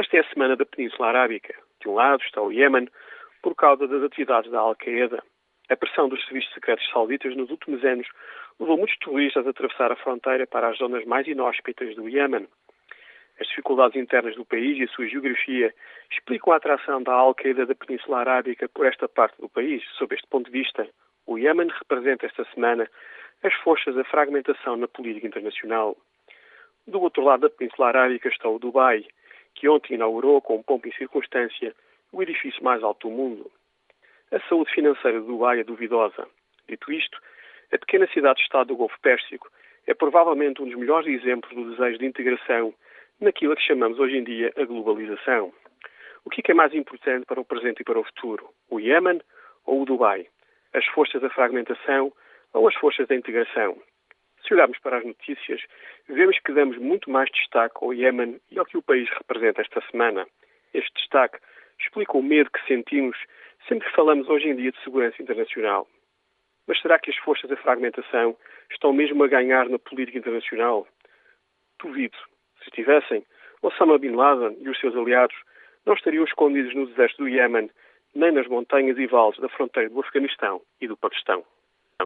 Esta é a semana da Península Arábica. De um lado está o Iémen, por causa das atividades da Al-Qaeda. A pressão dos serviços secretos sauditas nos últimos anos levou muitos turistas a atravessar a fronteira para as zonas mais inóspitas do Iémen. As dificuldades internas do país e a sua geografia explicam a atração da Al-Qaeda da Península Arábica por esta parte do país. Sob este ponto de vista, o Iémen representa esta semana as forças da fragmentação na política internacional. Do outro lado da Península Arábica está o Dubai, que ontem inaugurou, com pompa e circunstância, o edifício mais alto do mundo. A saúde financeira de Dubai é duvidosa. Dito isto, a pequena cidade-estado do Golfo Pérsico é provavelmente um dos melhores exemplos do desejo de integração naquilo que chamamos hoje em dia a globalização. O que é, é mais importante para o presente e para o futuro? O Iémen ou o Dubai? As forças da fragmentação ou as forças da integração? Se olharmos para as notícias, vemos que damos muito mais destaque ao Iémen e ao que o país representa esta semana. Este destaque explica o medo que sentimos sempre que falamos hoje em dia de segurança internacional. Mas será que as forças da fragmentação estão mesmo a ganhar na política internacional? Duvido. Se estivessem, Osama Bin Laden e os seus aliados não estariam escondidos no deserto do Iémen, nem nas montanhas e vales da fronteira do Afeganistão e do Paquistão.